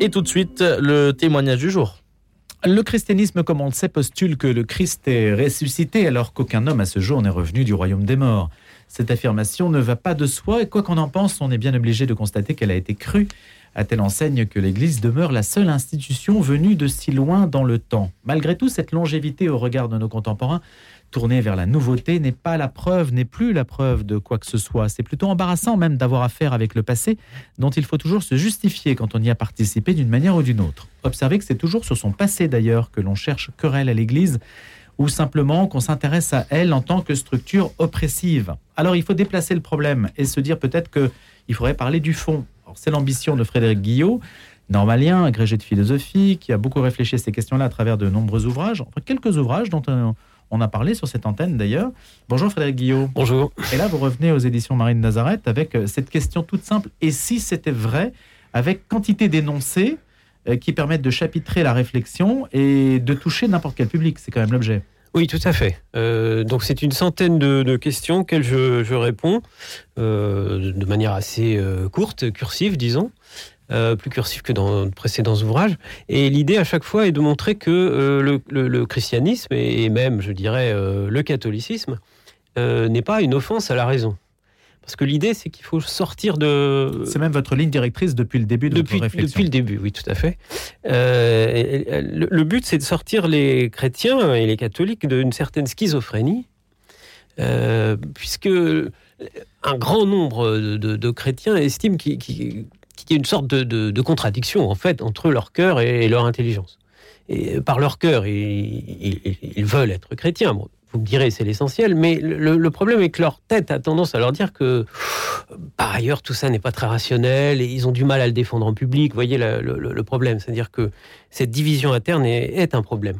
Et tout de suite, le témoignage du jour. Le christianisme, comme on le sait, postule que le Christ est ressuscité alors qu'aucun homme à ce jour n'est revenu du royaume des morts. Cette affirmation ne va pas de soi et quoi qu'on en pense, on est bien obligé de constater qu'elle a été crue à telle enseigne que l'Église demeure la seule institution venue de si loin dans le temps. Malgré tout, cette longévité au regard de nos contemporains tourner vers la nouveauté n'est pas la preuve, n'est plus la preuve de quoi que ce soit. C'est plutôt embarrassant même d'avoir affaire avec le passé, dont il faut toujours se justifier quand on y a participé d'une manière ou d'une autre. Observez que c'est toujours sur son passé d'ailleurs que l'on cherche querelle à l'Église, ou simplement qu'on s'intéresse à elle en tant que structure oppressive. Alors il faut déplacer le problème et se dire peut-être qu'il faudrait parler du fond. C'est l'ambition de Frédéric Guillot, normalien, agrégé de philosophie, qui a beaucoup réfléchi à ces questions-là à travers de nombreux ouvrages, enfin, quelques ouvrages dont on on a parlé sur cette antenne d'ailleurs. Bonjour Frédéric Guillaume. Bonjour. Et là, vous revenez aux éditions Marine Nazareth avec euh, cette question toute simple. Et si c'était vrai, avec quantité d'énoncés euh, qui permettent de chapitrer la réflexion et de toucher n'importe quel public C'est quand même l'objet. Oui, tout à fait. Euh, donc c'est une centaine de, questions auxquelles je, réponds de manière assez courte, cursive, disons. Euh, plus cursif que dans de précédents ouvrages. Et l'idée à chaque fois est de montrer que euh, le, christianisme et même, je dirais, euh, le catholicisme n'est pas une offense à la raison. Parce que l'idée, c'est qu'il faut sortir de. C'est même votre ligne directrice depuis le début de depuis, votre réflexion. Depuis le début, oui, tout à fait. le, but, c'est de sortir les chrétiens et les catholiques d'une certaine schizophrénie, puisque un grand nombre de, chrétiens estiment qu'ils qu'il y a une sorte de, contradiction en fait entre leur cœur et, leur intelligence. Et par leur cœur, ils, veulent être chrétiens. vous me direz, c'est l'essentiel, mais le, problème est que leur tête a tendance à leur dire que, par ailleurs, tout ça n'est pas très rationnel et ils ont du mal à le défendre en public. Vous voyez le, problème, c'est-à-dire que cette division interne est un problème.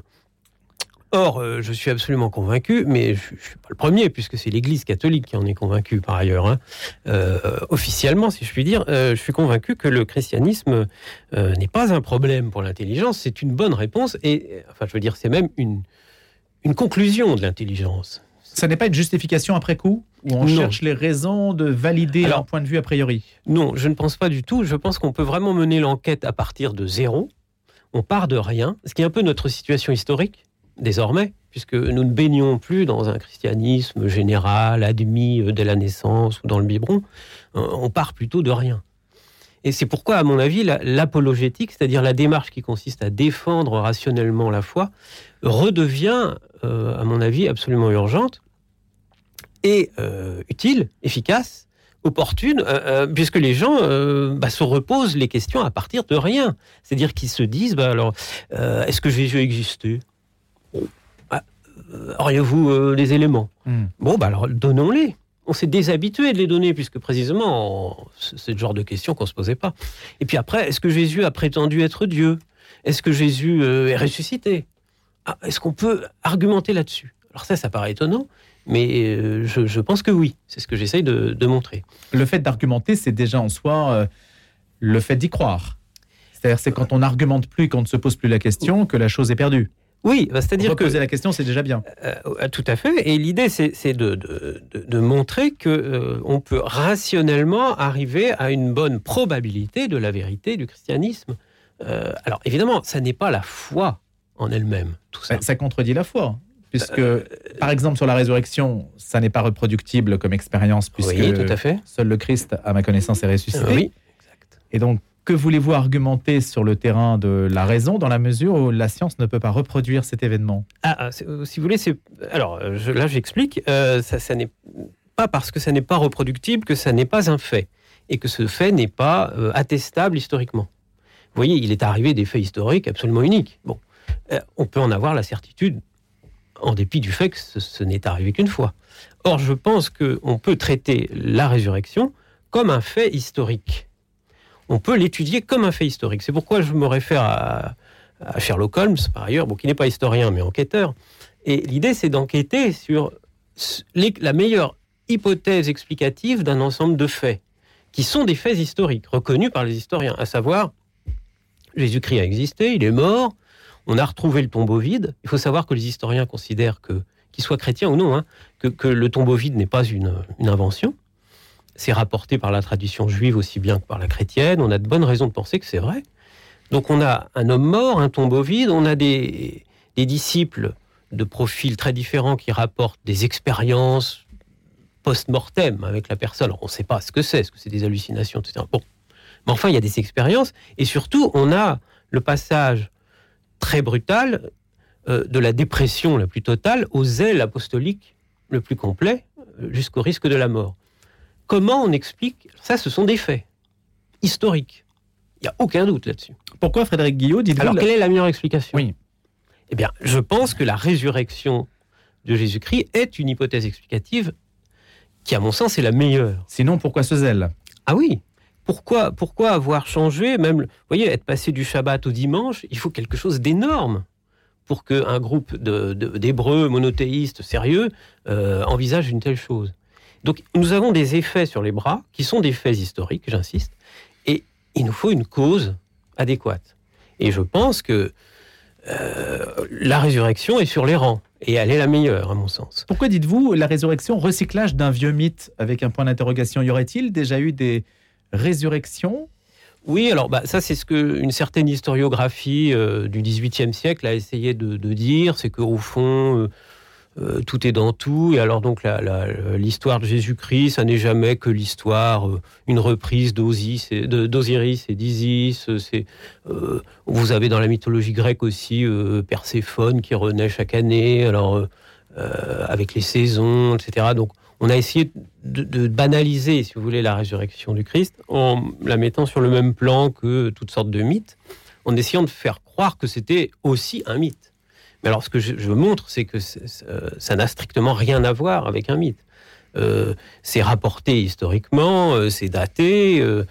Or, euh, je suis absolument convaincu, mais je ne suis pas le premier, puisque c'est l'Église catholique qui en est convaincue par ailleurs, hein. euh, officiellement, si je puis dire, euh, je suis convaincu que le christianisme n'est pas un problème pour l'intelligence, c'est une bonne réponse, et enfin, je veux dire, c'est même une, une conclusion de l'intelligence. Ça n'est pas une justification après coup où on cherche les raisons de valider leur point de vue a priori? Non, je ne pense pas du tout. Je pense qu'on peut vraiment mener l'enquête à partir de zéro. On part de rien, ce qui est un peu notre situation historique désormais, puisque nous ne baignons plus dans un christianisme général, admis euh, dès la naissance ou dans le biberon, euh, on part plutôt de rien. Et c'est pourquoi, à mon avis, l'apologétique, c'est-à-dire la démarche qui consiste à défendre rationnellement la foi, redevient, euh, à mon avis, absolument urgente et utile, efficace, opportune, puisque les gens bah, se reposent les questions à partir de rien. C'est-à-dire qu'ils se disent, bah, alors, est-ce que Jésus existait bah, euh, auriez-vous euh, les éléments hmm. Bon, bah alors donnons-les. On s'est déshabitué de les donner, puisque précisément, c'est le genre de questions qu'on ne se posait pas. Et puis après, est-ce que Jésus a prétendu être Dieu? Est-ce que Jésus euh, est ressuscité? Ah, Est-ce qu'on peut argumenter là-dessus? Alors ça, ça paraît étonnant, mais je, pense que oui. C'est ce que j'essaye de, de, montrer. Le fait d'argumenter, c'est déjà en soi le fait d'y croire. C'est-à-dire, c'est quand on n'argumente plus, qu'on ne se pose plus la question, que la chose est perdue. Oui, bah, c'est-à-dire que poser la question, c'est déjà bien. Euh, euh, tout à fait. Et l'idée, c'est de, de, montrer que euh, on peut rationnellement arriver à une bonne probabilité de la vérité du christianisme. alors, évidemment, ça n'est pas la foi en elle-même. Tout ça. ça contredit la foi. Puisque, par exemple, sur la résurrection, ça n'est pas reproductible comme expérience, puisque oui, tout à fait. seul le Christ, à ma connaissance, est ressuscité. Oui, exact. Et donc, que voulez-vous argumenter sur le terrain de la raison dans la mesure où la science ne peut pas reproduire cet événement? Ah, ah euh, Si vous voulez, alors là j'explique. Euh, ça, n'est pas parce que ça n'est pas reproductible que ça n'est pas un fait et que ce fait n'est pas euh, attestable historiquement. Vous voyez, il est arrivé des faits historiques absolument uniques. Bon, on peut en avoir la certitude en dépit du fait que ce, ce n'est arrivé qu'une fois. Or, je pense qu'on peut traiter la résurrection comme un fait historique on peut l'étudier comme un fait historique. C'est pourquoi je me réfère à, Sherlock Holmes, par ailleurs, qui n'est pas historien, mais enquêteur. Et l'idée, c'est d'enquêter sur la meilleure hypothèse explicative d'un ensemble de faits, qui sont des faits historiques, reconnus par les historiens, à savoir, Jésus-Christ a existé, il est mort, on a retrouvé le tombeau vide. Il faut savoir que les historiens considèrent que, qu'ils soient chrétiens ou non, hein, que, le tombeau vide n'est pas une invention, c'est rapporté par la tradition juive aussi bien que par la chrétienne. On a de bonnes raisons de penser que c'est vrai. Donc on a un homme mort, un tombeau vide, on a des, disciples de profils très différents qui rapportent des expériences post-mortem avec la personne. On ne sait pas ce que c'est, est-ce que c'est des hallucinations, etc. Bon. Mais enfin, il y a des expériences. Et surtout, on a le passage très brutal euh, de la dépression la plus totale au zèle apostolique le plus complet, euh, jusqu'au risque de la mort. Comment on explique Ça, ce sont des faits historiques. Il n'y a aucun doute là-dessus. Pourquoi Frédéric Guillot dit Alors, quelle est la meilleure explication? Oui. Eh bien, je pense que la résurrection de Jésus-Christ est une hypothèse explicative qui, à mon sens, est la meilleure. Sinon, pourquoi ce zèle? Ah oui pourquoi, pourquoi avoir changé, même, vous voyez, être passé du Shabbat au dimanche, il faut quelque chose d'énorme pour qu'un groupe d'hébreux monothéistes sérieux euh, envisage une telle chose. Donc nous avons des effets sur les bras qui sont des faits historiques, j'insiste, et il nous faut une cause adéquate. Et je pense que euh, la résurrection est sur les rangs. Et elle est la meilleure, à mon sens. Pourquoi dites-vous la résurrection, recyclage d'un vieux mythe avec un point d'interrogation? Y aurait-il déjà eu des résurrections? Oui, alors bah, ça c'est ce qu'une certaine historiographie euh, du XVIIIe siècle a essayé de, dire, c'est qu'au fond, euh, euh, tout est dans tout. Et alors donc l'histoire de Jésus-Christ, ça n'est jamais que l'histoire, une reprise d'Osiris et d'Isis. C'est vous avez dans la mythologie grecque aussi Perséphone qui renaît chaque année. Alors avec les saisons, etc. Donc on a essayé de, banaliser, si vous voulez, la résurrection du Christ en la mettant sur le même plan que toutes sortes de mythes, en essayant de faire croire que c'était aussi un mythe. Mais alors, ce que je, montre, c'est que ça n'a strictement rien à voir avec un mythe. Euh, c'est rapporté historiquement, euh, c'est daté, euh,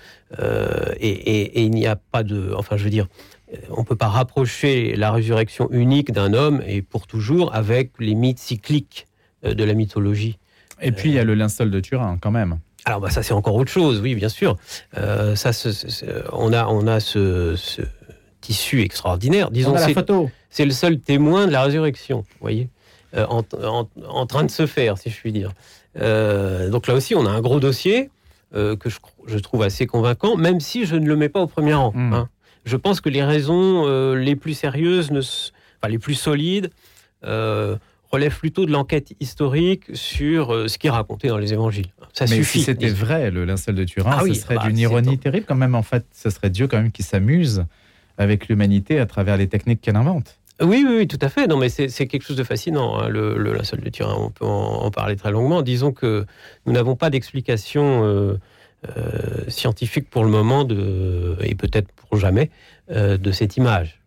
et, et, il n'y a pas de. Enfin, je veux dire, on ne peut pas rapprocher la résurrection unique d'un homme et pour toujours avec les mythes cycliques de la mythologie. Et puis il y a le linceul de Turin quand même. Alors bah, ça c'est encore autre chose, oui bien sûr. Euh, ça, on a on a ce, tissu extraordinaire. Disons la photo. C'est le seul témoin de la résurrection, vous voyez, euh, en, train de se faire, si je puis dire. Euh, donc là aussi on a un gros dossier que je, trouve assez convaincant, même si je ne le mets pas au premier rang. Hmm. Hein. Je pense que les raisons les plus sérieuses, ne, enfin, les plus solides relève plutôt de l'enquête historique sur euh, ce qui est raconté dans les évangiles. Ça Mais si c'était vrai, le linceul de Turin, ah ce serait bah, d'une ironie terrible quand même. En fait, ce serait Dieu quand même qui s'amuse avec l'humanité à travers les techniques qu'elle invente. Oui, oui, tout à fait. Non, mais c'est quelque chose de fascinant, hein, le, linceul de Turin. On peut en, parler très longuement. Disons que nous n'avons pas d'explication euh, euh, scientifique pour le moment, de, et peut-être pour jamais, de cette image.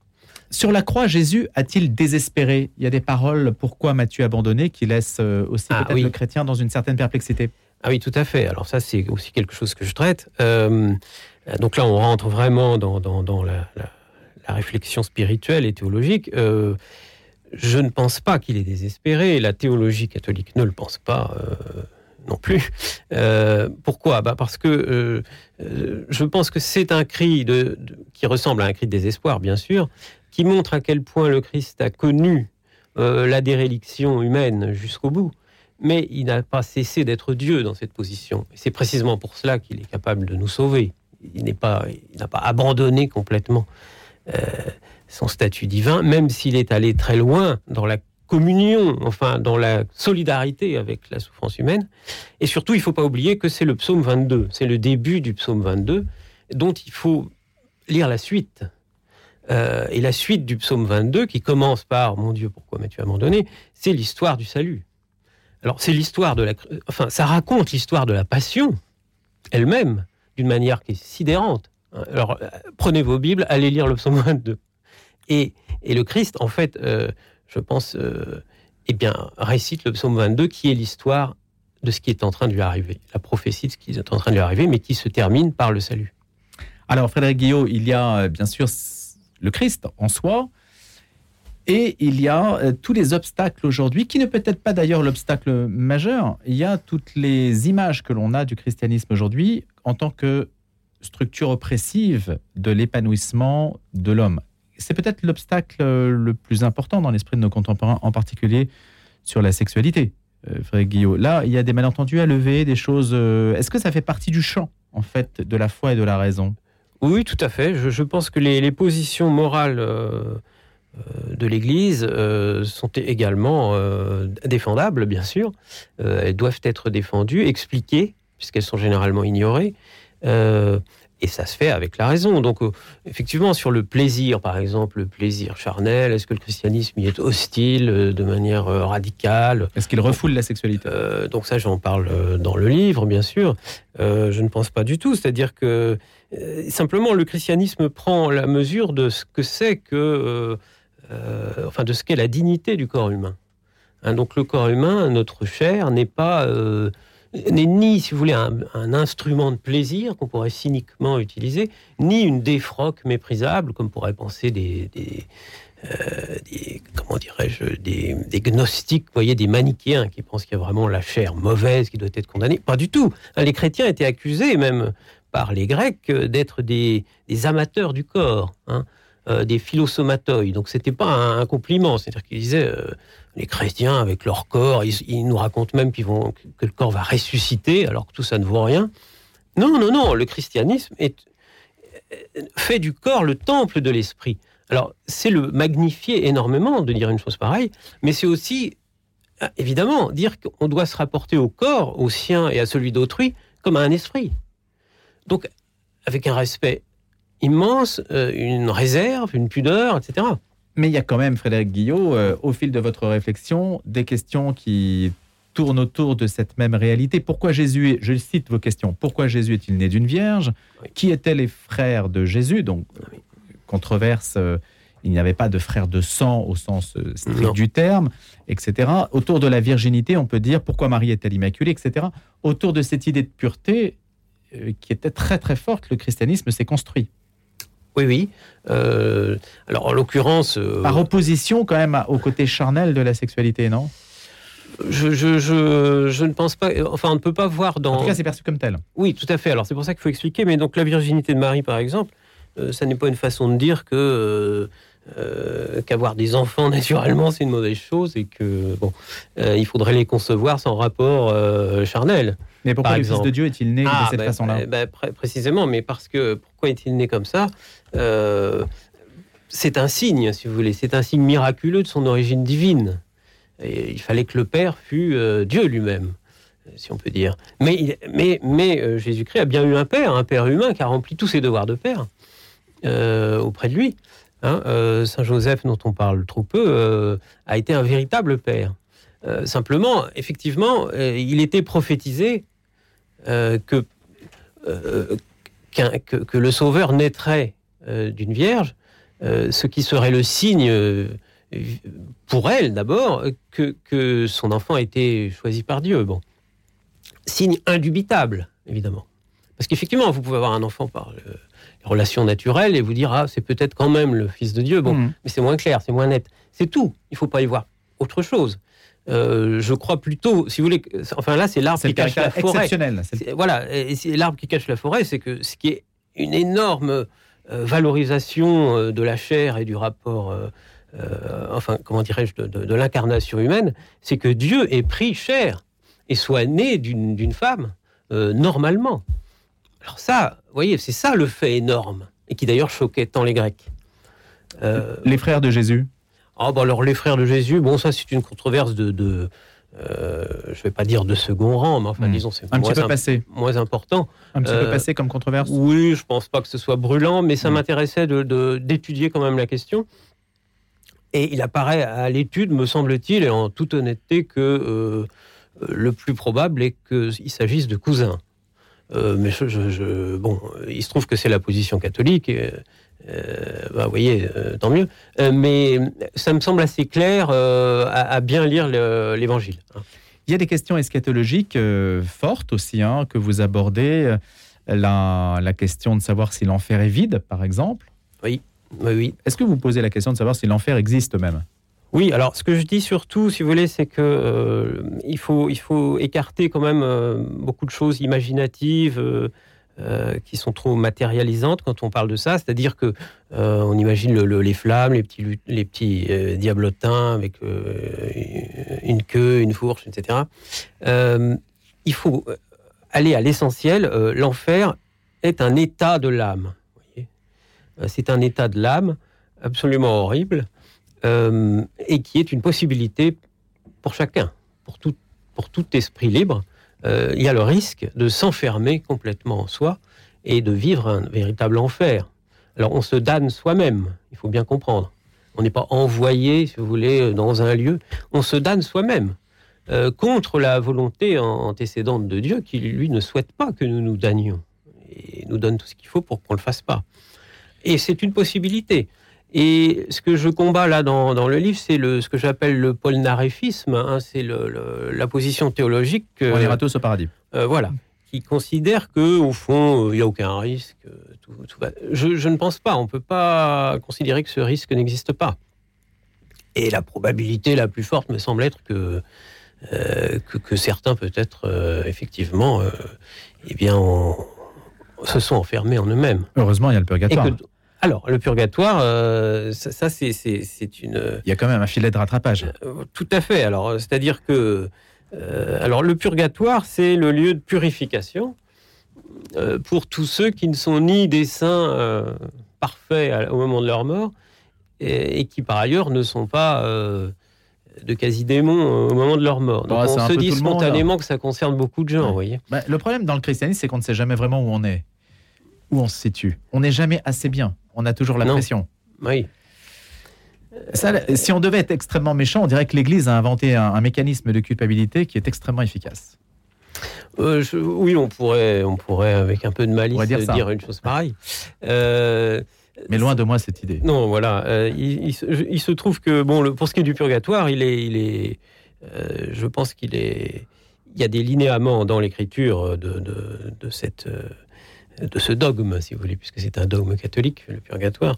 Sur la croix, Jésus a-t-il désespéré? Il y a des paroles Pourquoi m'as-tu abandonné qui laissent euh, aussi ah peut-être le chrétien dans une certaine perplexité. Ah oui, tout à fait. Alors ça, c'est aussi quelque chose que je traite. Euh, donc là, on rentre vraiment dans, la, réflexion spirituelle et théologique. Euh, je ne pense pas qu'il est désespéré. La théologie catholique ne le pense pas non plus. pourquoi? Bah Parce que je pense que c'est un cri de, qui ressemble à un cri de désespoir, bien sûr, qui montre à quel point le Christ a connu euh, la déréliction humaine jusqu'au bout. Mais il n'a pas cessé d'être Dieu dans cette position. C'est précisément pour cela qu'il est capable de nous sauver. Il n'est pas, n'a pas abandonné complètement euh, son statut divin, même s'il est allé très loin dans la communion, enfin dans la solidarité avec la souffrance humaine. Et surtout, il ne faut pas oublier que c'est le psaume 22, c'est le début du psaume 22, dont il faut lire la suite. Euh, et la suite du psaume 22, qui commence par Mon Dieu, pourquoi m'as-tu abandonné? C'est l'histoire du salut. Alors, c'est l'histoire de la. Enfin, ça raconte l'histoire de la passion elle-même, d'une manière qui est sidérante. Alors, euh, prenez vos Bibles, allez lire le psaume 22. Et, et le Christ, en fait, euh, je pense, eh bien, récite le psaume 22, qui est l'histoire de ce qui est en train de lui arriver, la prophétie de ce qui est en train de lui arriver, mais qui se termine par le salut. Alors, Frédéric Guillot, il y a bien sûr le Christ en soi. Et il y a euh, tous les obstacles aujourd'hui, qui ne peut être pas d'ailleurs l'obstacle majeur. Il y a toutes les images que l'on a du christianisme aujourd'hui en tant que structure oppressive de l'épanouissement de l'homme. C'est peut-être l'obstacle le plus important dans l'esprit de nos contemporains, en particulier sur la sexualité. euh, Frédéric. Là, il y a des malentendus à lever, des choses. euh, Est-ce que ça fait partie du champ, en fait, de la foi et de la raison? Oui, tout à fait. Je, pense que les, positions morales euh, euh, de l'Église euh, sont également euh, défendables, bien sûr. Euh, elles doivent être défendues, expliquées, puisqu'elles sont généralement ignorées. Euh, et ça se fait avec la raison. Donc, euh, effectivement, sur le plaisir, par exemple, le plaisir charnel, est-ce que le christianisme y est hostile euh, de manière euh, radicale? Est-ce qu'il refoule la sexualité? Donc ça, j'en parle dans le livre, bien sûr. Je ne pense pas du tout. C'est-à-dire que simplement le christianisme prend la mesure de ce que c'est que, enfin, de ce qu'est la dignité du corps humain. Hein, donc le corps humain, notre chair, n'est pas, n'est ni, si vous voulez, un, instrument de plaisir qu'on pourrait cyniquement utiliser, ni une défroque méprisable, comme pourraient penser des, des, euh, comment dirais-je, des, gnostiques, voyez, des manichéens qui pensent qu'il y a vraiment la chair mauvaise qui doit être condamnée. Pas du tout. Hein, les chrétiens étaient accusés, même par les Grecs, euh, d'être des, des amateurs du corps, hein, euh, des philosomatoi. Donc c'était pas un, compliment. C'est-à-dire qu'ils disaient, euh, les chrétiens avec leur corps, ils, nous racontent même qu'ils vont, que le corps va ressusciter, alors que tout ça ne vaut rien. Non, non, non. Le christianisme est, euh, fait du corps le temple de l'esprit. Alors, c'est le magnifier énormément de dire une chose pareille, mais c'est aussi, évidemment, dire qu'on doit se rapporter au corps, au sien et à celui d'autrui, comme à un esprit. Donc, avec un respect immense, euh, une réserve, une pudeur, etc. Mais il y a quand même, Frédéric Guillot, euh, au fil de votre réflexion, des questions qui tournent autour de cette même réalité. Pourquoi Jésus, est- je cite vos questions, pourquoi Jésus est-il né d'une vierge? Oui. Qui étaient les frères de Jésus? Donc, Oui. controverse, euh, il n'y avait pas de frères de sang au sens euh, strict Non. du terme, etc. Autour de la virginité, on peut dire pourquoi Marie est-elle immaculée, etc. Autour de cette idée de pureté euh, qui était très très forte, le christianisme s'est construit. Oui, oui. Euh, alors, en l'occurrence, euh, Par opposition quand même au côté charnel de la sexualité, non? Je, je, je, je ne pense pas. Enfin, on ne peut pas voir dans. En tout cas, c'est perçu comme tel. Oui, tout à fait. Alors c'est pour ça qu'il faut expliquer. Mais donc la virginité de Marie, par exemple, euh, ça n'est pas une façon de dire que euh, euh, qu'avoir des enfants naturellement c'est une mauvaise chose et que bon, euh, il faudrait les concevoir sans rapport euh, charnel. Mais pourquoi le Fils de Dieu est-il né Ah, de cette ben, façon-là ben, pré- précisément, mais parce que pourquoi est-il né comme ça? Euh, C'est un signe, si vous voulez. C'est un signe miraculeux de son origine divine. Et il fallait que le Père fût euh, Dieu lui-même, si on peut dire. Mais, mais, mais euh, Jésus-Christ a bien eu un Père, un Père humain qui a rempli tous ses devoirs de Père auprès de lui. Hein, euh, Saint Joseph, dont on parle trop peu, euh, a été un véritable Père. Euh, simplement, effectivement, il était prophétisé euh, que, euh, que, que le Sauveur naîtrait euh, d'une vierge, ce qui serait le signe pour elle d'abord que, que son enfant a été choisi par Dieu. Bon, signe indubitable, évidemment. Parce qu'effectivement, vous pouvez avoir un enfant par le- les relations naturelles et vous dire ah c'est peut-être quand même le Fils de Dieu. Bon, Mhm. mais c'est moins clair, c'est moins net. C'est tout. Il faut pas y voir autre chose. Euh, je crois plutôt, si vous voulez, enfin là c'est l'arbre qui cache la forêt. exceptionnel. c'est C'est- Voilà, et c'est l'arbre qui cache la forêt, c'est que ce qui est une énorme euh, valorisation euh, de la chair et du rapport, euh, euh, enfin, comment dirais-je, de, de- de l'incarnation humaine, c'est que Dieu ait pris chair et soit né d'une femme, normalement. Alors ça, vous voyez, c'est ça le fait énorme, et qui d'ailleurs choquait tant les Grecs. Les frères de Jésus. Ah bah alors les frères de Jésus, bon ça c'est une controverse de, de euh, je vais pas dire de second rang, mais enfin Hmm. disons c'est Un moins, petit peu passé. moins important. Un petit Euh, peu passé comme controverse. Oui, je pense pas que ce soit brûlant, mais ça Mm. m'intéressait de- de- d'étudier quand même la question. Et il apparaît à l'étude, me semble-t-il, et en toute honnêteté, que euh, le plus probable est qu'il s'agisse de cousins. Euh, mais je, je- je- bon, il se trouve que c'est la position catholique, et, bah, vous voyez, euh, tant mieux. Euh, mais ça me semble assez clair euh, à, à bien lire le- l'évangile. hein. Il y a des questions eschatologiques euh, fortes aussi hein, que vous abordez. Euh, La, la question de savoir si l'enfer est vide, par exemple. Oui, oui. Est-ce que vous posez la question de savoir si l'enfer existe même? Oui, alors ce que je dis surtout, si vous voulez, c'est que euh, il, faut, il faut écarter quand même euh, beaucoup de choses imaginatives, euh, euh, qui sont trop matérialisantes quand on parle de ça, c'est-à-dire que euh, on imagine les flammes, les petits, euh, diablotins avec une queue, une fourche, etc. il faut aller à l'essentiel. L'enfer est un état de l'âme. C'est un état de l'âme absolument horrible et qui est une possibilité pour chacun, pour tout, esprit libre il y a le risque de s'enfermer complètement en soi et de vivre un véritable enfer. Alors on se damne soi-même, il faut bien comprendre. On n'est pas envoyé, si vous voulez, dans un lieu. On se damne soi-même euh, contre la volonté antécédente de Dieu qui, lui, ne souhaite pas que nous nous damnions et nous donne tout ce qu'il faut pour qu'on ne le fasse pas. Et c'est une possibilité. Et ce que je combats là dans, le livre, c'est ce que j'appelle le polnaréphisme, hein, c'est la position théologique. On ira tous au paradis. Euh, voilà, qui considère que au fond, il n'y a aucun risque. je, ne pense pas. On ne peut pas considérer que ce risque n'existe pas. Et la probabilité la plus forte me semble être que, euh, que, certains, peut-être, euh, effectivement, eh bien, se sont enfermés en eux-mêmes. Heureusement, il y a le purgatoire. Alors, le purgatoire, euh, ça, c'est une. Il y a quand même un filet de rattrapage. Euh, tout à fait. Alors, c'est-à-dire que. Euh, alors, le purgatoire, c'est le lieu de purification pour tous ceux qui ne sont ni des saints parfaits au moment de leur mort et, qui, par ailleurs, ne sont pas de quasi-démons au moment de leur mort. Donc, on se dit spontanément que ça concerne beaucoup de gens, vous voyez. Bah, le problème dans le christianisme, c'est qu'on ne sait jamais vraiment où on est où on se situe. On n'est jamais assez bien. On a toujours la pression. Oui. si on devait être extrêmement méchant, on dirait que l'Église a inventé un, mécanisme de culpabilité qui est extrêmement efficace. Euh, oui, on pourrait, on pourrait, avec un peu de malice, dire, une chose pareille. Euh, Mais loin de moi cette idée. Non, voilà. Euh, il, se, trouve que, bon, pour ce qui est du purgatoire, il est, il est je pense qu'il est, il y a des linéaments dans l'écriture de, de, cette de ce dogme, si vous voulez, puisque c'est un dogme catholique, le purgatoire.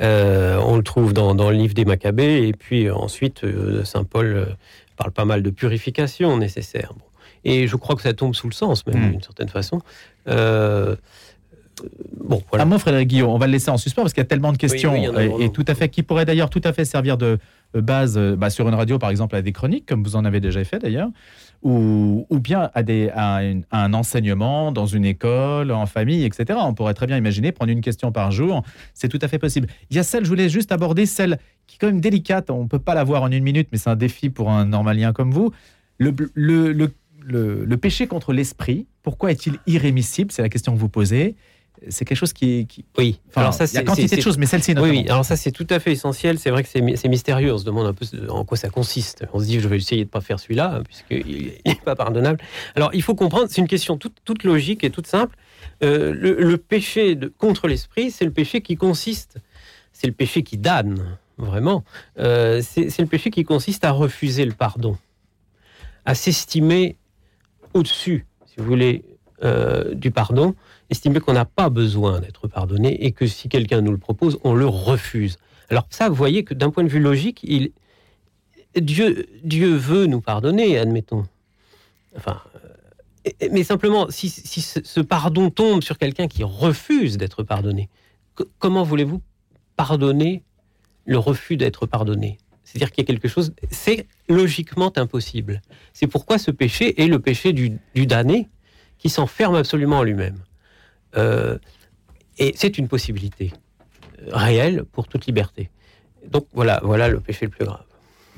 Euh, on le trouve dans, le livre des Maccabées, et puis ensuite, euh, Saint Paul euh, parle pas mal de purification nécessaire. Et je crois que ça tombe sous le sens, même, hmm. d'une certaine façon. bon, voilà. Un mot, Frédéric Guillaume, on va le laisser en suspens parce qu'il y a tellement de questions, et, tout à fait, qui pourraient d'ailleurs tout à fait servir de base bah, sur une radio, par exemple, à des chroniques, comme vous en avez déjà fait d'ailleurs ou, bien à, des, un, enseignement dans une école, en famille, etc. On pourrait très bien imaginer prendre une question par jour. C'est tout à fait possible. Il y a celle, je voulais juste aborder celle qui est quand même délicate. On ne peut pas la voir en une minute, mais c'est un défi pour un normalien comme vous. Le, le, le, le péché contre l'esprit, pourquoi est-il irrémissible? C'est la question que vous posez c'est quelque chose qui, qui... oui. alors ça, il y a quantité de choses, mais celle-ci Oui, alors ça c'est tout à fait essentiel. C'est vrai que c'est mystérieux. On se demande un peu en quoi ça consiste. On se dit, je vais essayer de pas faire celui-là hein, puisqu'il n'est pas pardonnable. Alors il faut comprendre, c'est une question toute, toute, logique et toute simple. Euh, le, péché de, contre l'esprit, c'est le péché qui consiste, c'est le péché qui damne vraiment. Euh, c'est le péché qui consiste à refuser le pardon, à s'estimer au-dessus, si vous voulez, euh, du pardon estimer qu'on n'a pas besoin d'être pardonné et que si quelqu'un nous le propose, on le refuse. Alors ça, vous voyez que d'un point de vue logique, il, Dieu, Dieu veut nous pardonner, admettons. Enfin, euh, mais simplement, si, ce pardon tombe sur quelqu'un qui refuse d'être pardonné, comment voulez-vous pardonner le refus d'être pardonné? C'est-à-dire qu'il y a quelque chose, c'est logiquement impossible. C'est pourquoi ce péché est le péché du, du damné qui s'enferme absolument en lui-même. Euh, et c'est une possibilité euh, réelle pour toute liberté. Donc voilà, voilà le péché le plus grave.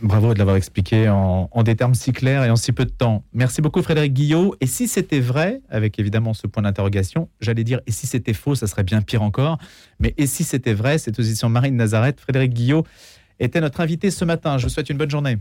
Bravo de l'avoir expliqué en, des termes si clairs et en si peu de temps. Merci beaucoup Frédéric Guillot. Et si c'était vrai, avec évidemment ce point d'interrogation, j'allais dire, et si c'était faux, ça serait bien pire encore. Mais et si c'était vrai, cette position Marine Nazareth, Frédéric Guillot était notre invité ce matin. Je vous souhaite une bonne journée.